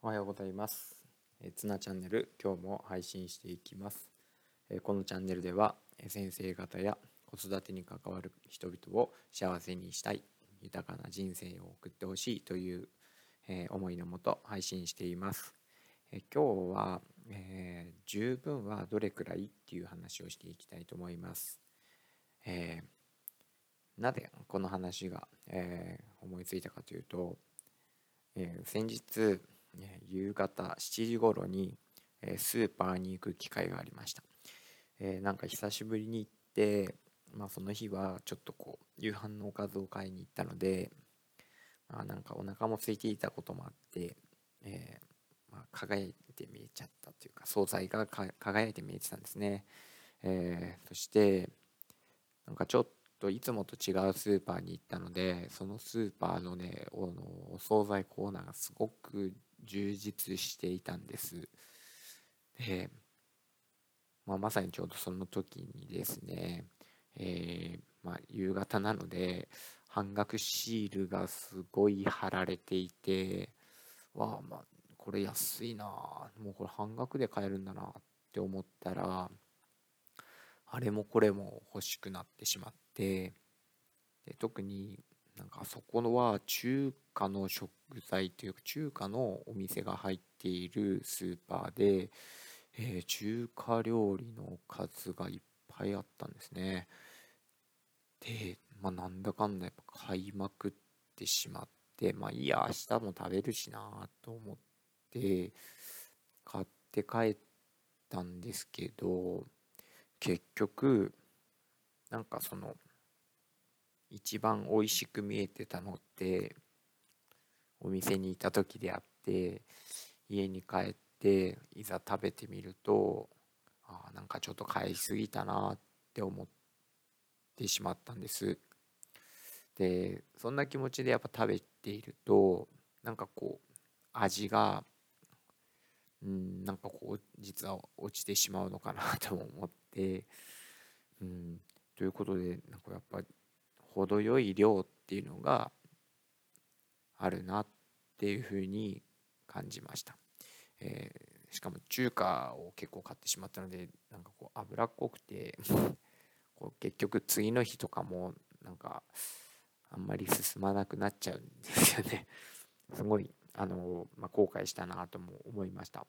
おはようございます。えつなチャンネル今日も配信していきます。えこのチャンネルでは先生方や子育てに関わる人々を幸せにしたい豊かな人生を送ってほしいという、え思いのもと配信しています。え今日は、えー十分はどれくらいっていう話をしていきたいと思います。えーなぜこの話が、えー思いついたかというと、え先日、えー夕方7時頃に、えースーパーに行く機会がありました、えーなんか久しぶりに行って、まあ、その日はちょっとこう夕飯のおかずを買いに行ったので、まあ、なんかお腹も空いていたこともあって、えーまあ、輝いて見えちゃったというか惣菜が輝いて見えてたんですね、えーそしてなんかちょっといつもと違うスーパーに行ったのでそのスーパーのねおのお惣菜コーナーがすごく充実していたんです。で、まあ、まさにちょうどその時にですね、えーまあ、夕方なので半額シールがすごい貼られていてわあまあこれ安いなあもうこれ半額で買えるんだなって思ったらあれもこれも欲しくなってしまってで特になんかそこのは中華の食材というか中華のお店が入っているスーパーで、えー中華料理の数がいっぱいあったんですね。で、まあ、なんだかんだやっぱ買いまくってしまってまあいいや明日も食べるしなと思って買って帰ったんですけど結局なんかその一番美味しく見えてたのってお店にいた時であって家に帰っていざ食べてみるとあなんかちょっと買いすぎたなって思ってしまったんです。でそんな気持ちでやっぱ食べているとなんかこう味がうんなんかこう実は落ちてしまうのかなとも思ってうんということでなんかやっぱ程よい量っていうのがあるなっていうふうに感じました、えーしかも中華を結構買ってしまったのでなんかこう脂っこくて こう結局次の日とかもなんかあんまり進まなくなっちゃうんですよね。すごいあの、まあ、後悔したなとも思いました。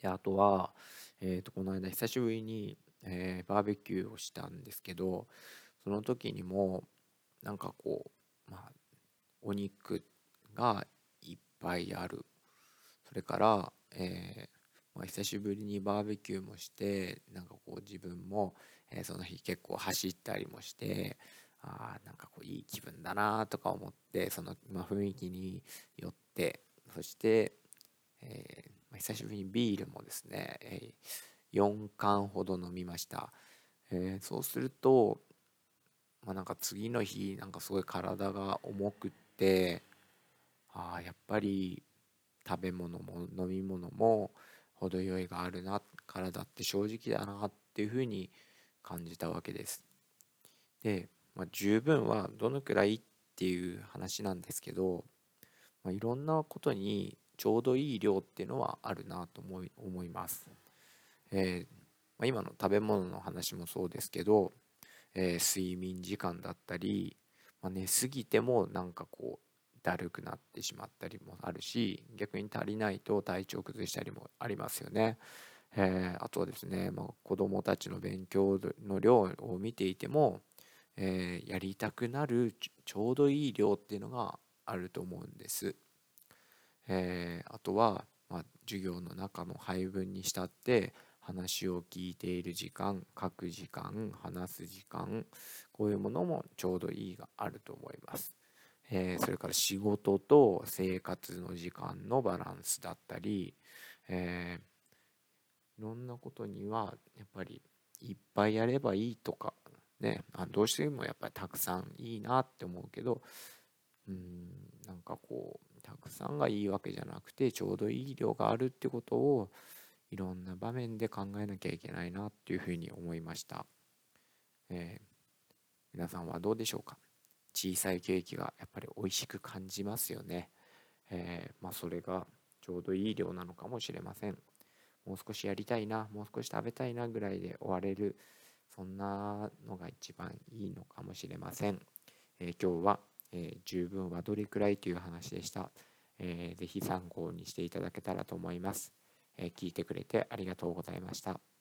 であとは、えー、とこの間久しぶりに、えーバーベキューをしたんですけどその時にもなんかこう、まあ、お肉がいっぱいある。それから、えーまあ、久しぶりにバーベキューもしてなんかこう自分も、えーその日結構走ったりもしてあなんかこういい気分だなとか思ってその、まあ、雰囲気によってそして、えーまあ、久しぶりにビールもですね、え4缶ほど飲みました、えそうすると、まあ、なんか次の日なんかすごい体が重くってあやっぱり食べ物も飲み物も程よいがあるな体って正直だなっていうふうに感じたわけです。で、まあ、十分はどのくらいっていう話なんですけど、まあ、いろんなことにちょうどいい量っていうのはあるなと思い思います。えーまあ、今の食べ物の話もそうですけど、えー睡眠時間だったり、まあ、寝すぎてもなんかこうだるくなってしまったりもあるし逆に足りないと体調崩したりもありますよね。えーあとはですね、まあ、子どもたちの勉強の量を見ていても、えーやりたくなるちょうどいい量っていうのがあると思うんです。えーあとは、まあ、授業の中の配分にしたって話を聞いている時間書く時間話す時間こういうものもちょうどいいがあると思います。えーそれから仕事と生活の時間のバランスだったり、えーいろんなことにはやっぱりいっぱいやればいいとかねあどうしてもやっぱりたくさんいいなって思うけどうんなんかこうたくさんがいいわけじゃなくてちょうどいい量があるってことをいろんな場面で考えなきゃいけないなっていうふうに思いました、えー皆さんはどうでしょうか？小さいケーキがやっぱり美味しく感じますよね、えーまあ、それがちょうどいい量なのかもしれません。もう少しやりたいなもう少し食べたいなぐらいで終われるそんなのが一番いいのかもしれません、えー、今日は、えー、十分はどれくらいという話でした、えー、ぜひ参考にしていただけたらと思います、え聞いてくれてありがとうございました。